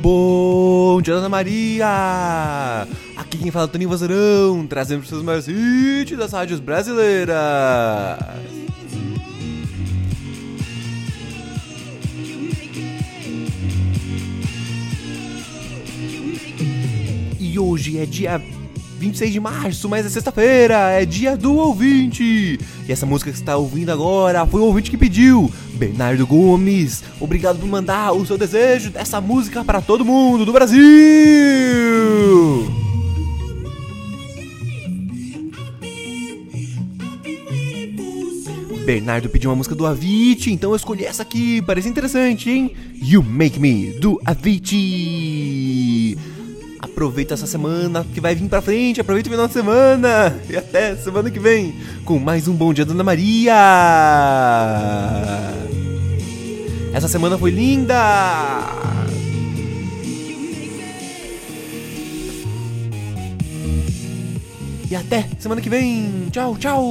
Bom dia, Ana Maria! Aqui quem fala é Toninho Vazarão, trazendo os seus maiores hits das rádios brasileiras. E hoje é dia 26 de março, mas é sexta-feira, é dia do ouvinte. E essa música que você está ouvindo agora foi o ouvinte que pediu, Bernardo Gomes. Obrigado por mandar o seu desejo dessa música para todo mundo do Brasil. Bernardo pediu uma música do Avicii, então eu escolhi essa aqui, parece interessante, hein? You Make Me, do Avicii. Aproveita essa semana que vai vir pra frente, aproveita o final de semana e até semana que vem com mais um Bom Dia Dona Maria. Essa semana foi linda. E até semana que vem. Tchau, tchau.